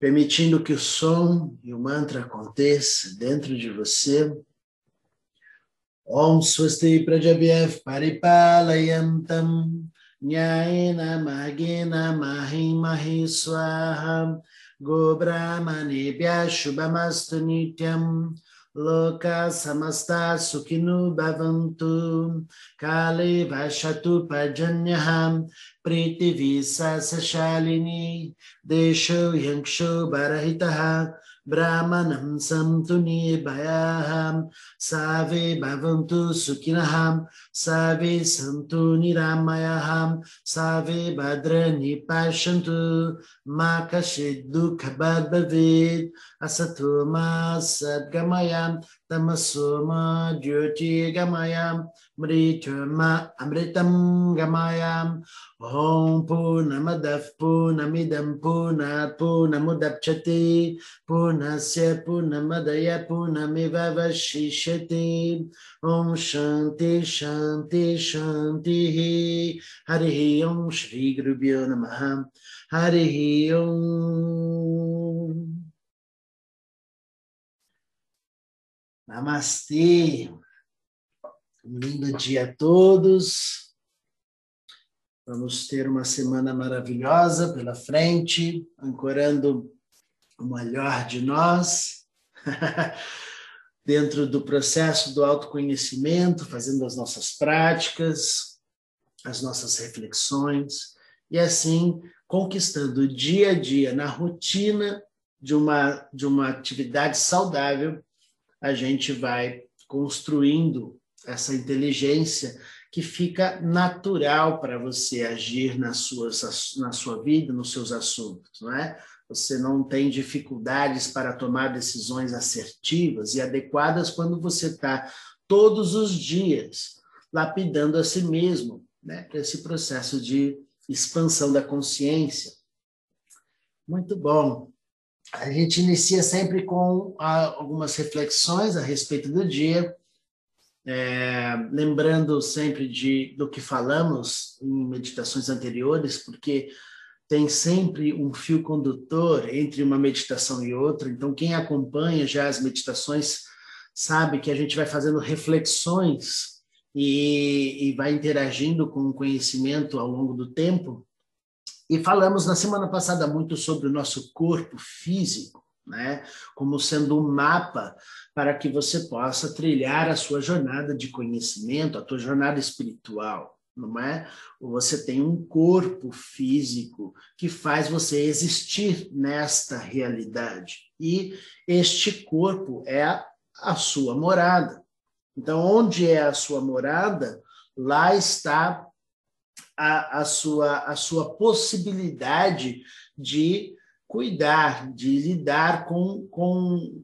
permitindo que o som e o mantra aconteça dentro de você. Om Swasti Prajabhyav Paripalayantam Nyayena Magena Mahi Mahi Swaha Go Brahmanebhya Shubhamastu Nityam Loka samasta sukhinu bhavantu kale vashatu pajanyaham priti visa sashalini desho yanksho barahitaha ब्राह्मणं सन्तु निर्भयाः सर्वे भवन्तु सुखिनः सर्वे सन्तु निरामयाः सर्वे भद्राणि पश्यन्तु मा कश्चित् दुःखभाग् भवेत् असतो मा सद्गमय tamasuma jyoti gamayam mrituma amritam gamayam om punamadav punamidam punat punamudapchati punasya punamadaya punamiva vashishati om shanti shanti shanti हरिः ओं श्रीगुरुभ्यो नमः हरिः ओम् Namastê. Um lindo dia a todos. Vamos ter uma semana maravilhosa pela frente, ancorando o melhor de nós, dentro do processo do autoconhecimento, fazendo as nossas práticas, as nossas reflexões, e assim conquistando dia a dia na rotina de uma, de uma atividade saudável a gente vai construindo essa inteligência que fica natural para você agir nas suas, na sua vida, nos seus assuntos, não é? Você não tem dificuldades para tomar decisões assertivas e adequadas quando você está todos os dias lapidando a si mesmo, né? Esse processo de expansão da consciência. Muito bom a gente inicia sempre com algumas reflexões a respeito do dia, é, lembrando sempre de, do que falamos em meditações anteriores, porque tem sempre um fio condutor entre uma meditação e outra. Então, quem acompanha já as meditações sabe que a gente vai fazendo reflexões e, e vai interagindo com o conhecimento ao longo do tempo. E falamos na semana passada muito sobre o nosso corpo físico, né? Como sendo um mapa para que você possa trilhar a sua jornada de conhecimento, a tua jornada espiritual, não é? Você tem um corpo físico que faz você existir nesta realidade. E este corpo é a, a sua morada. Então, onde é a sua morada, lá está a, a, sua, a sua possibilidade de cuidar, de lidar com, com,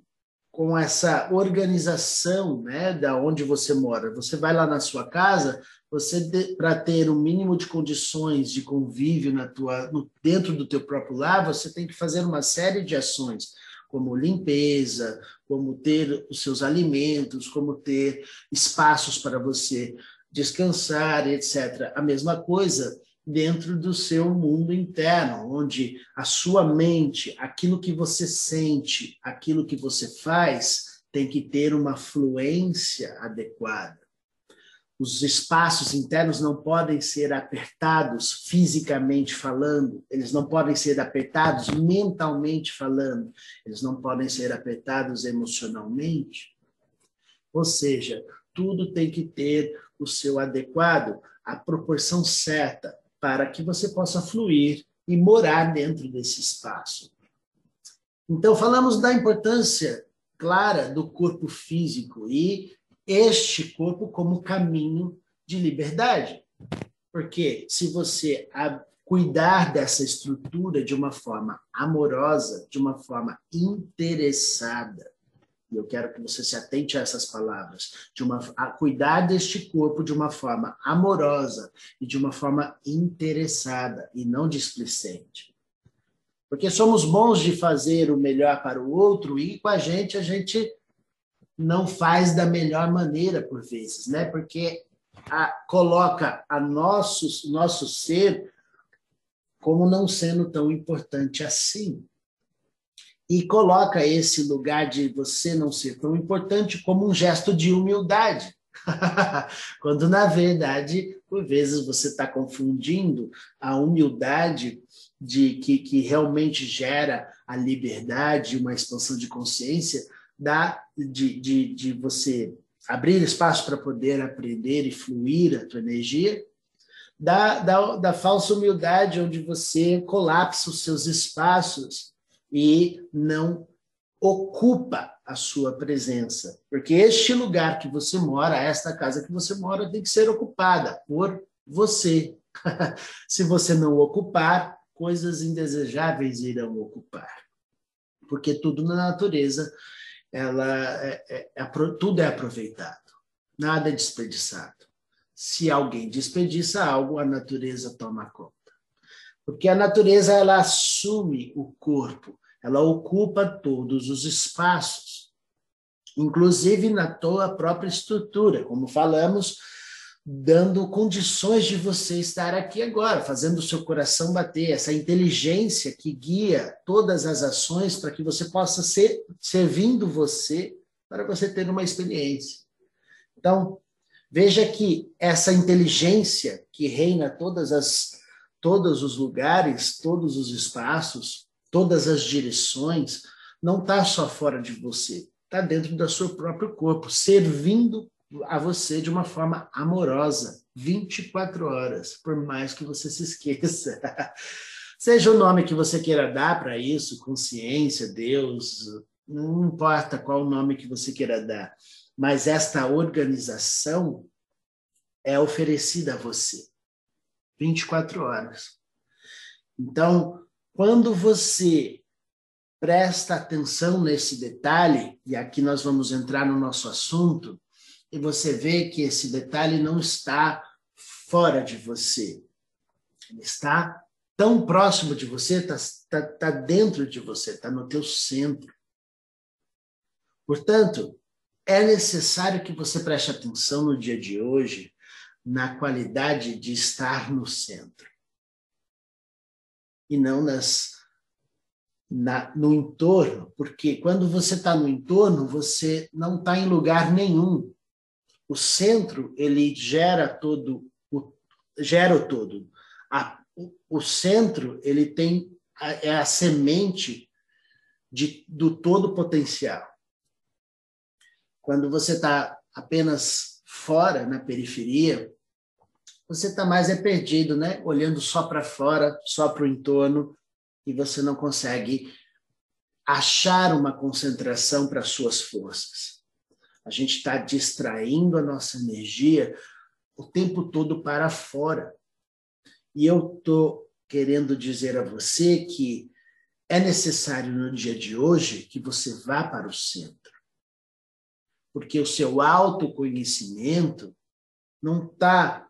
com essa organização né, da onde você mora. Você vai lá na sua casa, você para ter o um mínimo de condições de convívio na tua, no, dentro do teu próprio lar, você tem que fazer uma série de ações, como limpeza, como ter os seus alimentos, como ter espaços para você descansar, etc. A mesma coisa dentro do seu mundo interno, onde a sua mente, aquilo que você sente, aquilo que você faz, tem que ter uma fluência adequada. Os espaços internos não podem ser apertados fisicamente falando, eles não podem ser apertados mentalmente falando, eles não podem ser apertados emocionalmente. Ou seja, tudo tem que ter o seu adequado, a proporção certa, para que você possa fluir e morar dentro desse espaço. Então, falamos da importância clara do corpo físico e este corpo como caminho de liberdade. Porque se você cuidar dessa estrutura de uma forma amorosa, de uma forma interessada, e eu quero que você se atente a essas palavras, de uma a cuidar deste corpo de uma forma amorosa e de uma forma interessada e não displicente. Porque somos bons de fazer o melhor para o outro e com a gente a gente não faz da melhor maneira por vezes, né? Porque a, coloca a nosso nosso ser como não sendo tão importante assim. E coloca esse lugar de você não ser tão importante como um gesto de humildade. Quando, na verdade, por vezes você está confundindo a humildade de que, que realmente gera a liberdade, uma expansão de consciência, da, de, de, de você abrir espaço para poder aprender e fluir a tua energia, da, da, da falsa humildade, onde você colapsa os seus espaços e não ocupa a sua presença. Porque este lugar que você mora, esta casa que você mora, tem que ser ocupada por você. Se você não ocupar, coisas indesejáveis irão ocupar. Porque tudo na natureza, ela é, é, é, tudo é aproveitado, nada é desperdiçado. Se alguém desperdiça algo, a natureza toma conta. Porque a natureza ela assume o corpo, ela ocupa todos os espaços, inclusive na tua própria estrutura, como falamos, dando condições de você estar aqui agora, fazendo o seu coração bater, essa inteligência que guia todas as ações para que você possa ser servindo você para você ter uma experiência. Então, veja que essa inteligência que reina todas as todos os lugares, todos os espaços, todas as direções, não está só fora de você, está dentro do seu próprio corpo, servindo a você de uma forma amorosa, 24 horas, por mais que você se esqueça. Seja o nome que você queira dar para isso, consciência, Deus, não importa qual o nome que você queira dar, mas esta organização é oferecida a você 24 horas. Então, quando você presta atenção nesse detalhe, e aqui nós vamos entrar no nosso assunto, e você vê que esse detalhe não está fora de você, ele está tão próximo de você, está tá, tá dentro de você, está no teu centro. Portanto, é necessário que você preste atenção no dia de hoje na qualidade de estar no centro e não nas na, no entorno, porque quando você está no entorno, você não está em lugar nenhum. O centro ele gera todo o gera o todo. A, o, o centro ele tem a, é a semente de, do todo potencial. Quando você está apenas fora na periferia, você está mais é perdido, né? Olhando só para fora, só para o entorno, e você não consegue achar uma concentração para suas forças. A gente está distraindo a nossa energia o tempo todo para fora. E eu estou querendo dizer a você que é necessário no dia de hoje que você vá para o centro. Porque o seu autoconhecimento não está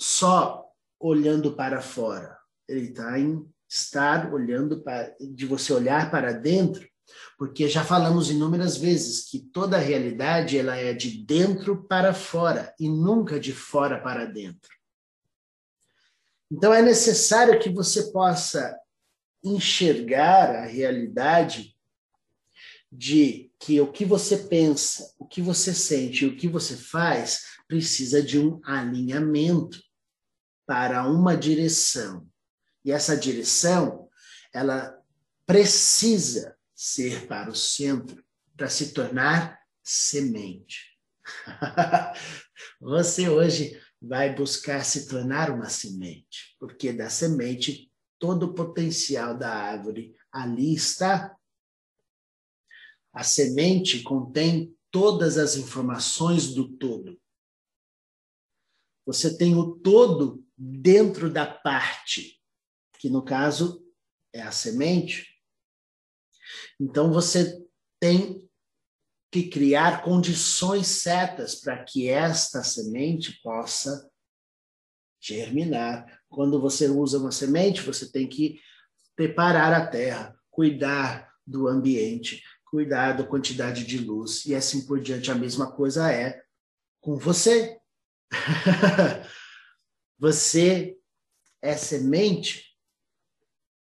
só olhando para fora, ele está em estar olhando para, de você olhar para dentro, porque já falamos inúmeras vezes que toda a realidade ela é de dentro para fora e nunca de fora para dentro. Então é necessário que você possa enxergar a realidade de que o que você pensa, o que você sente o que você faz precisa de um alinhamento para uma direção. E essa direção, ela precisa ser para o centro, para se tornar semente. Você hoje vai buscar se tornar uma semente, porque da semente todo o potencial da árvore ali está. A semente contém todas as informações do todo. Você tem o todo dentro da parte, que no caso é a semente. Então você tem que criar condições certas para que esta semente possa germinar. Quando você usa uma semente, você tem que preparar a terra, cuidar do ambiente, cuidar da quantidade de luz e assim por diante. A mesma coisa é com você. Você é semente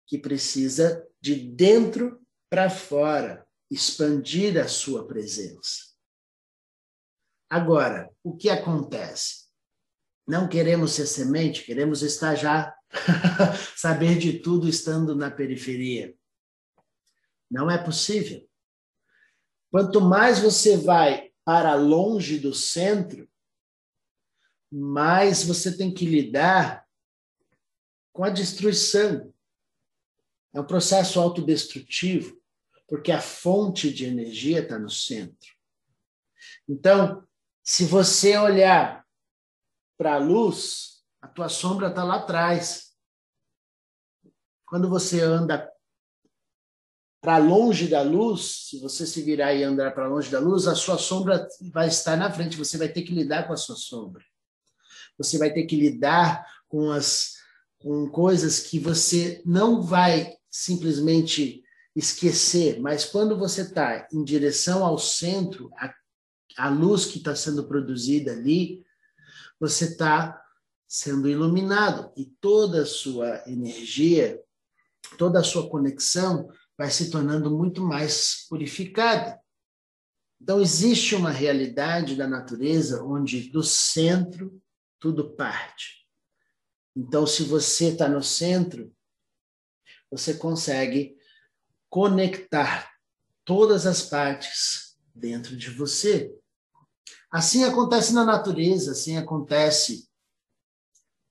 que precisa de dentro para fora, expandir a sua presença. Agora, o que acontece? Não queremos ser semente, queremos estar já, saber de tudo estando na periferia. Não é possível. Quanto mais você vai para longe do centro, mais você tem que lidar com a destruição. É um processo autodestrutivo, porque a fonte de energia está no centro. Então, se você olhar para a luz, a tua sombra está lá atrás. Quando você anda para longe da luz, se você se virar e andar para longe da luz, a sua sombra vai estar na frente, você vai ter que lidar com a sua sombra. Você vai ter que lidar com as com coisas que você não vai simplesmente esquecer, mas quando você está em direção ao centro, a, a luz que está sendo produzida ali, você está sendo iluminado e toda a sua energia, toda a sua conexão vai se tornando muito mais purificada. Então, existe uma realidade da natureza onde do centro tudo parte. Então, se você está no centro, você consegue conectar todas as partes dentro de você. Assim acontece na natureza, assim acontece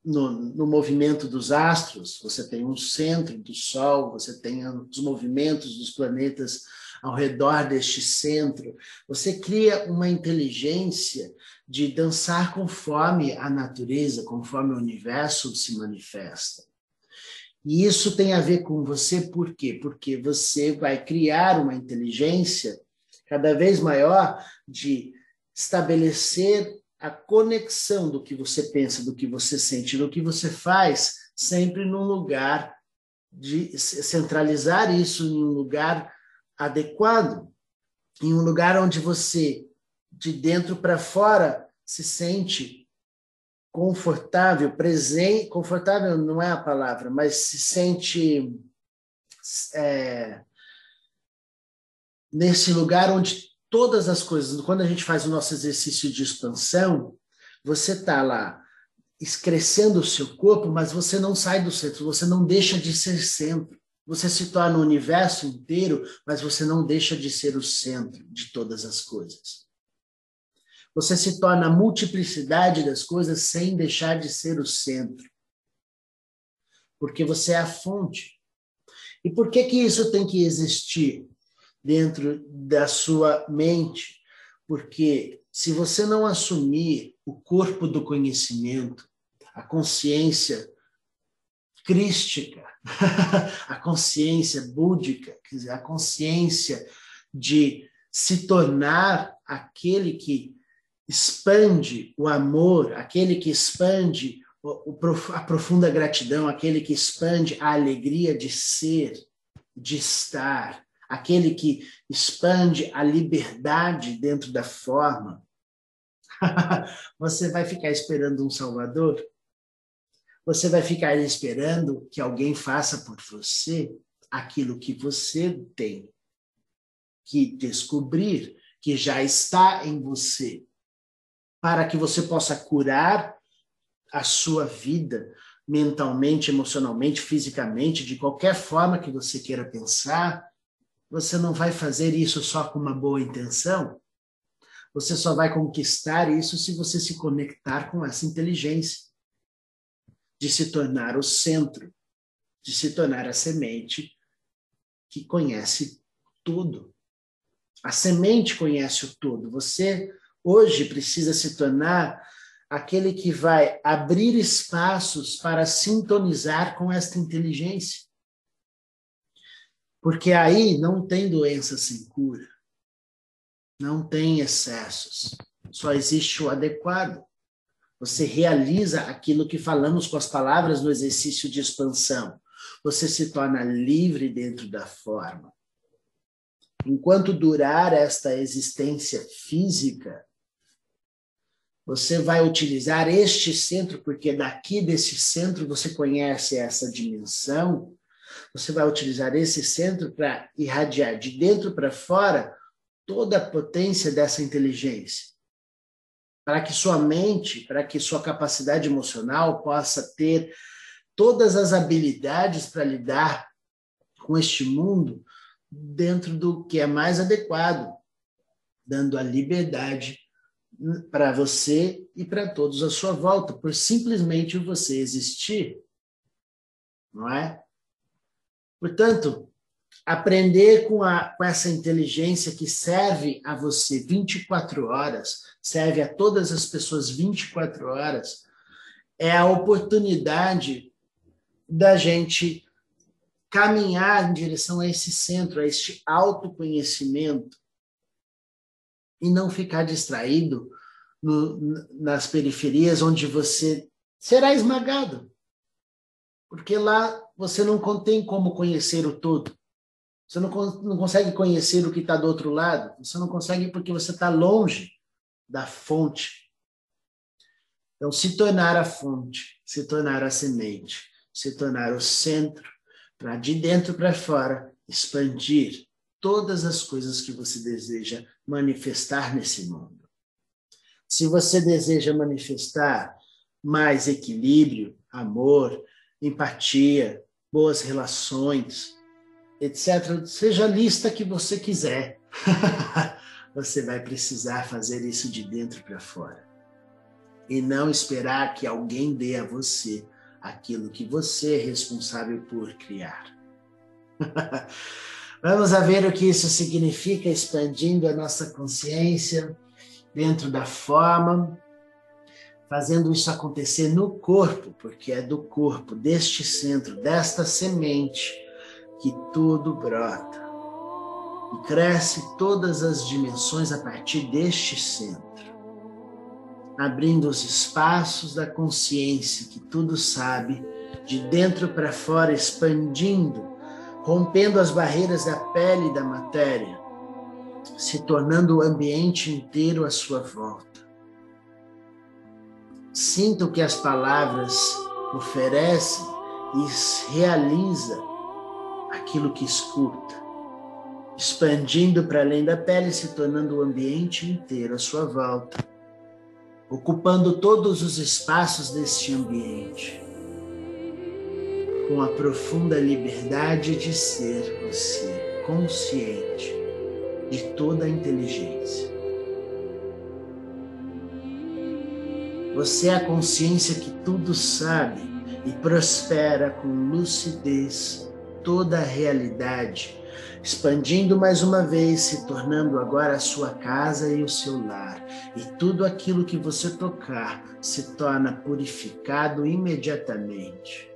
no, no, movimento dos astros, você tem um centro do Sol, você tem os movimentos dos planetas ao redor deste centro. Você cria uma inteligência de dançar conforme a natureza, conforme o universo se manifesta. E isso tem a ver com você, por quê? Porque você vai criar uma inteligência cada vez maior de estabelecer a conexão do que você pensa, do que você sente, do que você faz, sempre num lugar de centralizar isso em um lugar adequado, em um lugar onde você, de dentro para fora, se sente confortável, presente, confortável não é a palavra, mas se sente é, nesse lugar onde todas as coisas, quando a gente faz o nosso exercício de expansão, você está lá crescendo o seu corpo, mas você não sai do centro, você não deixa de ser centro. Você se torna o universo inteiro, mas você não deixa de ser o centro de todas as coisas. Você se torna a multiplicidade das coisas sem deixar de ser o centro. Porque você é a fonte. E por que que isso tem que existir? dentro da sua mente, porque se você não assumir o corpo do conhecimento, a consciência crística, a consciência búdica, quer dizer, a consciência de se tornar aquele que expande o amor, aquele que expande a profunda gratidão, aquele que expande a alegria de ser, de estar, aquele que expande a liberdade dentro da forma, você vai ficar esperando um Salvador? Você vai ficar esperando que alguém faça por você aquilo que você tem que descobrir, que já está em você, para que você possa curar a sua vida mentalmente, emocionalmente, fisicamente, de qualquer forma que você queira pensar, você não vai fazer isso só com uma boa intenção. Você só vai conquistar isso se você se conectar com essa inteligência de se tornar o centro, de se tornar a semente que conhece tudo. A semente conhece o todo. Você hoje precisa se tornar aquele que vai abrir espaços para sintonizar com esta inteligência. Porque aí não tem doença sem cura, não tem excessos, só existe o adequado. Você realiza aquilo que falamos com as palavras no exercício de expansão. Você se torna livre dentro da forma. Enquanto durar esta existência física, você vai utilizar este centro, porque daqui desse centro você conhece essa dimensão você vai utilizar esse centro para irradiar de dentro para fora toda a potência dessa inteligência. Para que sua mente, para que sua capacidade emocional possa ter todas as habilidades para lidar com este mundo dentro do que é mais adequado, dando a liberdade para você e para todos à sua volta, por simplesmente você existir. Não é? Portanto, aprender com, a, com essa inteligência que serve a você 24 horas, serve a todas as pessoas 24 horas, é a oportunidade da gente caminhar em direção a esse centro, a este autoconhecimento e não ficar distraído no, nas periferias onde você será esmagado. Porque lá você não tem como conhecer o todo. Você não, não consegue conhecer o que está do outro lado. Você não consegue porque você está longe da fonte. Então, se tornar a fonte, se tornar a semente, se tornar o centro, para de dentro para fora expandir todas as coisas que você deseja manifestar nesse mundo. Se você deseja manifestar mais equilíbrio, amor, empatia, boas relações, etc., seja a lista que você quiser. você vai precisar fazer isso de dentro para fora. E não esperar que alguém dê a você aquilo que você é responsável por criar. Vamos a ver o que isso significa, expandindo a nossa consciência dentro da forma, fazendo isso acontecer no corpo, porque é do corpo, deste centro, desta semente, que tudo brota. E cresce todas as dimensões a partir deste centro abrindo os espaços da consciência que tudo sabe, de dentro para fora, expandindo, rompendo as barreiras da pele e da matéria, se tornando o ambiente inteiro à sua volta. Sinta o que as palavras oferecem e realiza aquilo que escuta, expandindo para além da pele, se tornando o ambiente inteiro à sua volta ocupando todos os espaços deste ambiente, com a profunda liberdade de ser você, consciente de toda a inteligência. Você é a consciência que tudo sabe e prospera com lucidez toda a realidade expandindo mais uma vez, se tornando agora a sua casa e o seu lar. E tudo aquilo que você tocar se torna purificado imediatamente.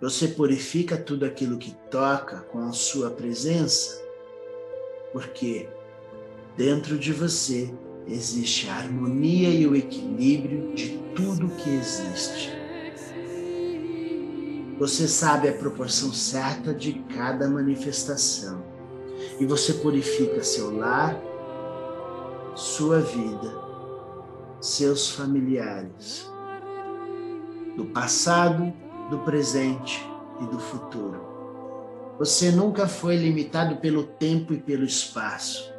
Você purifica tudo aquilo que toca com a sua presença, porque dentro de você existe a harmonia e o equilíbrio de tudo que existe. Você sabe a proporção certa de cada manifestação. E você purifica seu lar, sua vida, seus familiares, do passado, do presente e do futuro. Você nunca foi limitado pelo tempo e pelo espaço.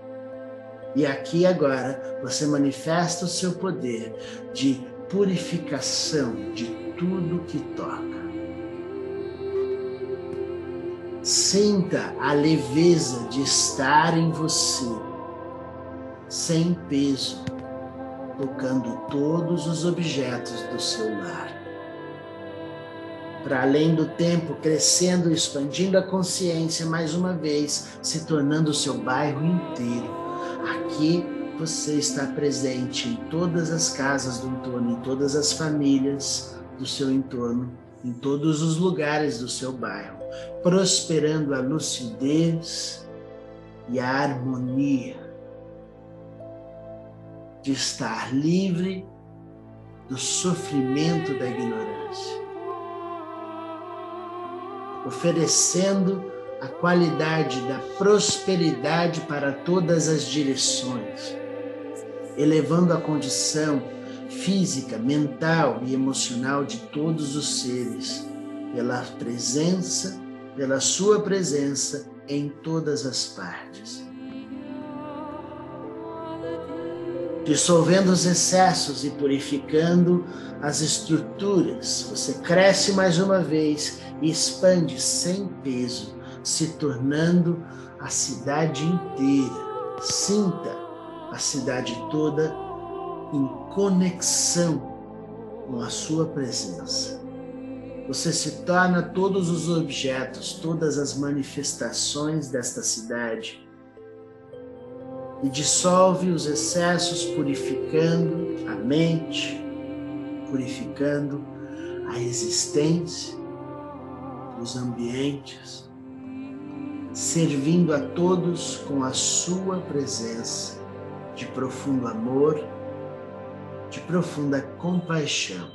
E aqui agora você manifesta o seu poder de purificação de tudo que toca. Sinta a leveza de estar em você, sem peso, tocando todos os objetos do seu lar. Para além do tempo, crescendo, expandindo a consciência mais uma vez, se tornando o seu bairro inteiro. Aqui você está presente em todas as casas do entorno, em todas as famílias do seu entorno, em todos os lugares do seu bairro prosperando a lucidez e a harmonia de estar livre do sofrimento da ignorância, oferecendo a qualidade da prosperidade para todas as direções, elevando a condição física, mental e emocional de todos os seres pela presença, pela sua presença em todas as partes. Dissolvendo os excessos e purificando as estruturas, você cresce mais uma vez e expande sem peso, se tornando a cidade inteira. Sinta a cidade toda em conexão com a sua presença. Você se torna todos os objetos, todas as manifestações desta cidade e dissolve os excessos, purificando a mente, purificando a existência, os ambientes, servindo a todos com a sua presença de profundo amor, de profunda compaixão.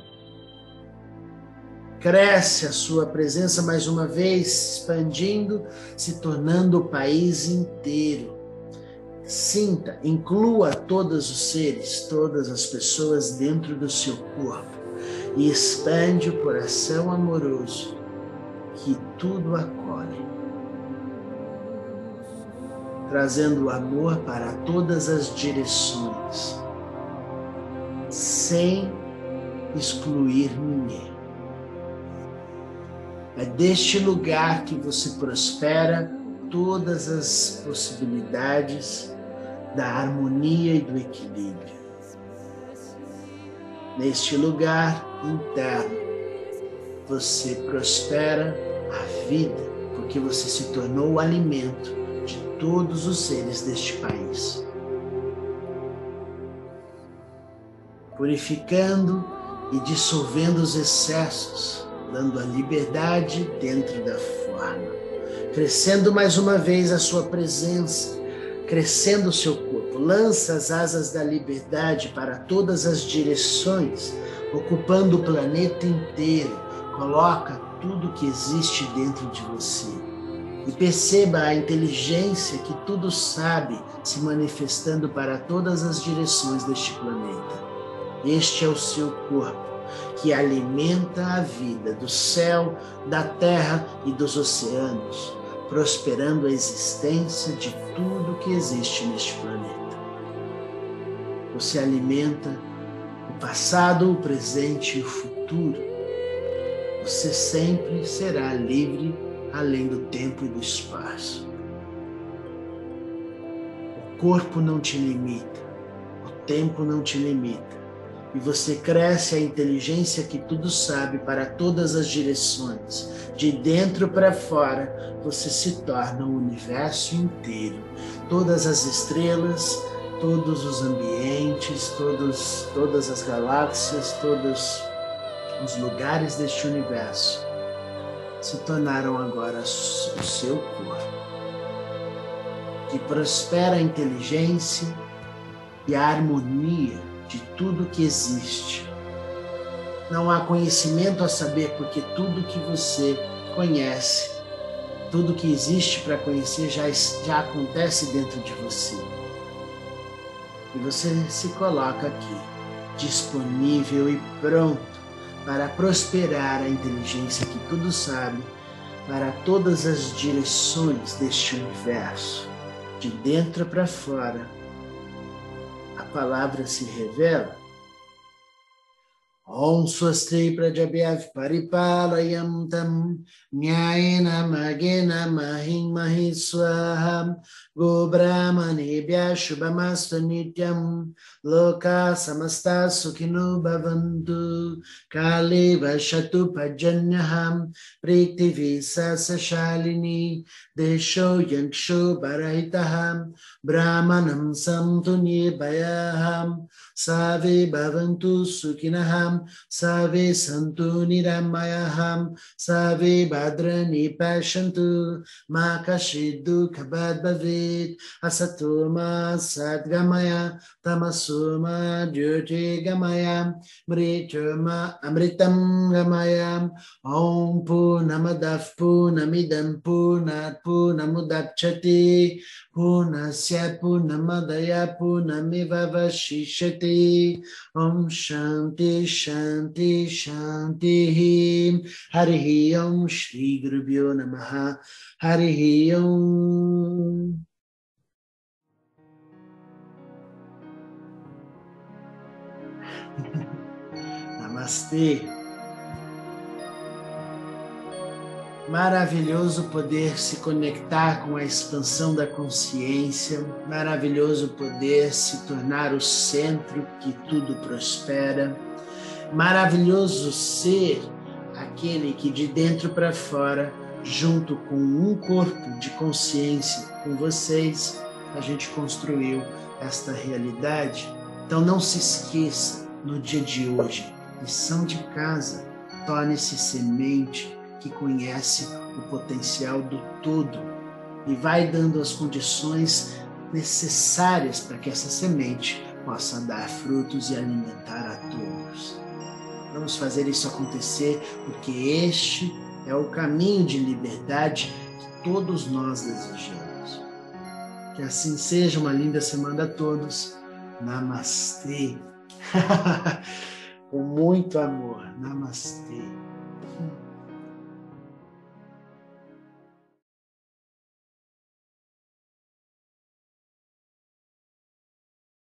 Cresce a sua presença mais uma vez, expandindo, se tornando o país inteiro. Sinta, inclua todos os seres, todas as pessoas dentro do seu corpo e expande o coração amoroso que tudo acolhe, trazendo amor para todas as direções, sem excluir ninguém. É deste lugar que você prospera todas as possibilidades da harmonia e do equilíbrio. Neste lugar interno, você prospera a vida, porque você se tornou o alimento de todos os seres deste país. Purificando e dissolvendo os excessos dando a liberdade dentro da forma, crescendo mais uma vez a sua presença, crescendo o seu corpo. Lança as asas da liberdade para todas as direções, ocupando o planeta inteiro. Coloca tudo que existe dentro de você. E perceba a inteligência que tudo sabe se manifestando para todas as direções deste planeta. Este é o seu corpo que alimenta a vida do céu, da terra e dos oceanos, prosperando a existência de tudo que existe neste planeta. Você alimenta o passado, o presente e o futuro. Você sempre será livre além do tempo e do espaço. O corpo não te limita, o tempo não te limita e você cresce a inteligência que tudo sabe para todas as direções. De dentro para fora, você se torna o universo inteiro. Todas as estrelas, todos os ambientes, todos, todas as galáxias, todos os lugares deste universo se tornaram agora o seu corpo. Que prospera a inteligência e a harmonia de tudo que existe. Não há conhecimento a saber, porque tudo que você conhece, tudo que existe para conhecer já, já acontece dentro de você. E você se coloca aqui, disponível e pronto para prosperar a inteligência que tudo sabe para todas as direções deste universo, de dentro para fora palavra se revela, Om Swasti Prajabhyav Paripalayam Tam Nyayena Magena Mahim Mahi Swaham Go Brahmanebhya Shubhamastu Nityam Loka Samasta Sukhinu Bhavantu Kali Vashatu Pajanyaham Priti Visasa Shalini Desho Yanksho Barahitaham Brahmanam Samtu Savi Santu Niramayaham, Savi Badrani Pashantu, Makashidu Kabad Asatuma Satgamaya Tamasuma Jyoti Gamaya, Mrituma Om Punamadaf Punamidam Punat Punamudapchati, Punasya Punamadaya Punamivavashishati, Om Shanti Shanti. Shanti Hari Om Shri Guru Namaha Hari Om Namastê. Maravilhoso poder se conectar com a expansão da consciência, maravilhoso poder se tornar o centro que tudo prospera, maravilhoso ser aquele que de dentro para fora, junto com um corpo de consciência com vocês, a gente construiu esta realidade. Então não se esqueça no dia de hoje, lição de casa, torne-se semente que conhece o potencial do todo e vai dando as condições necessárias para que essa semente possa dar frutos e alimentar a todos. Vamos fazer isso acontecer porque este é o caminho de liberdade que todos nós desejamos. Que assim seja uma linda semana a todos. Namastê. Com muito amor. Namastê.